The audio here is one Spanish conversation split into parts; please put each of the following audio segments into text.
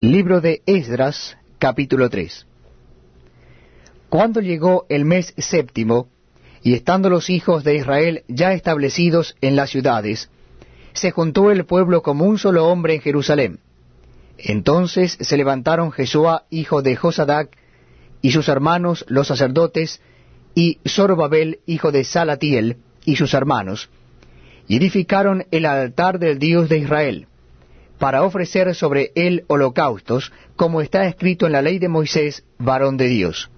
Libro de Esdras, capítulo 3 Cuando llegó el mes séptimo, y estando los hijos de Israel ya establecidos en las ciudades, se juntó el pueblo como un solo hombre en Jerusalén. Entonces se levantaron Jesúa, hijo de Josadac, y sus hermanos los sacerdotes, y Zorobabel, hijo de Salatiel, y sus hermanos, y edificaron el altar del Dios de Israel para ofrecer sobre él holocaustos, como está escrito en la ley de Moisés, varón de Dios.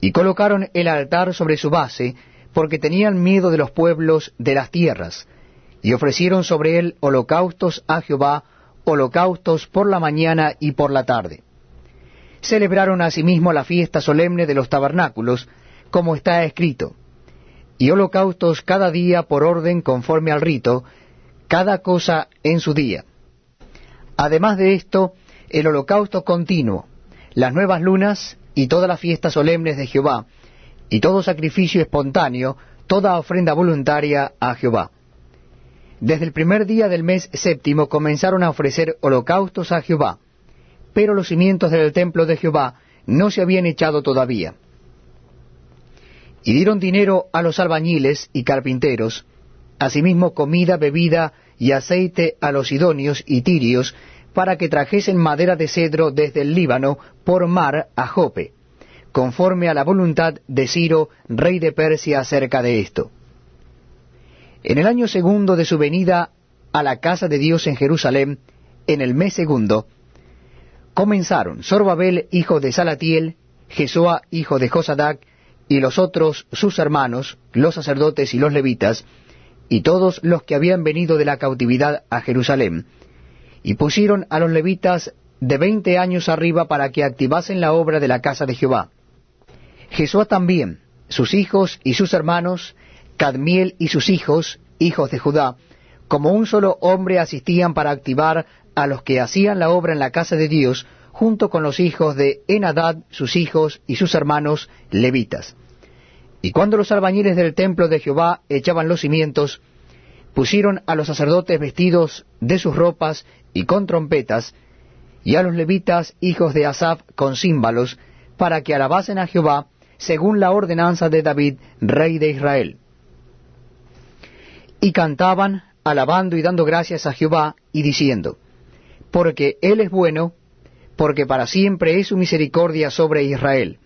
Y colocaron el altar sobre su base, porque tenían miedo de los pueblos de las tierras, y ofrecieron sobre él holocaustos a Jehová, holocaustos por la mañana y por la tarde. Celebraron asimismo la fiesta solemne de los tabernáculos, como está escrito, y holocaustos cada día por orden conforme al rito, cada cosa en su día. Además de esto, el holocausto continuo, las nuevas lunas y todas las fiestas solemnes de Jehová, y todo sacrificio espontáneo, toda ofrenda voluntaria a Jehová. Desde el primer día del mes séptimo comenzaron a ofrecer holocaustos a Jehová, pero los cimientos del templo de Jehová no se habían echado todavía. Y dieron dinero a los albañiles y carpinteros, asimismo comida, bebida y aceite a los sidonios y tirios, para que trajesen madera de cedro desde el Líbano por mar a Jope, conforme a la voluntad de Ciro, rey de Persia, acerca de esto. En el año segundo de su venida a la casa de Dios en Jerusalén, en el mes segundo, comenzaron Sorbabel, hijo de Salatiel, Jesoa, hijo de Josadac, y los otros sus hermanos, los sacerdotes y los levitas, y todos los que habían venido de la cautividad a Jerusalén, y pusieron a los levitas de veinte años arriba para que activasen la obra de la casa de Jehová. Jesús también, sus hijos y sus hermanos, Cadmiel y sus hijos, hijos de Judá, como un solo hombre asistían para activar a los que hacían la obra en la casa de Dios, junto con los hijos de Enadad, sus hijos y sus hermanos levitas. Y cuando los albañiles del templo de Jehová echaban los cimientos, pusieron a los sacerdotes vestidos de sus ropas y con trompetas, y a los levitas hijos de Asaph con címbalos, para que alabasen a Jehová, según la ordenanza de David, rey de Israel. Y cantaban, alabando y dando gracias a Jehová, y diciendo, Porque Él es bueno, porque para siempre es su misericordia sobre Israel.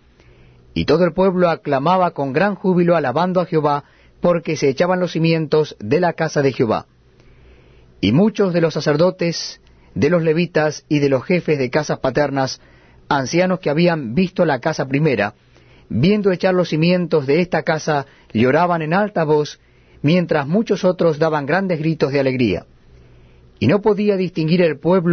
Y todo el pueblo aclamaba con gran júbilo alabando a Jehová, porque se echaban los cimientos de la casa de Jehová. Y muchos de los sacerdotes, de los levitas y de los jefes de casas paternas, ancianos que habían visto la casa primera, viendo echar los cimientos de esta casa, lloraban en alta voz, mientras muchos otros daban grandes gritos de alegría. Y no podía distinguir el pueblo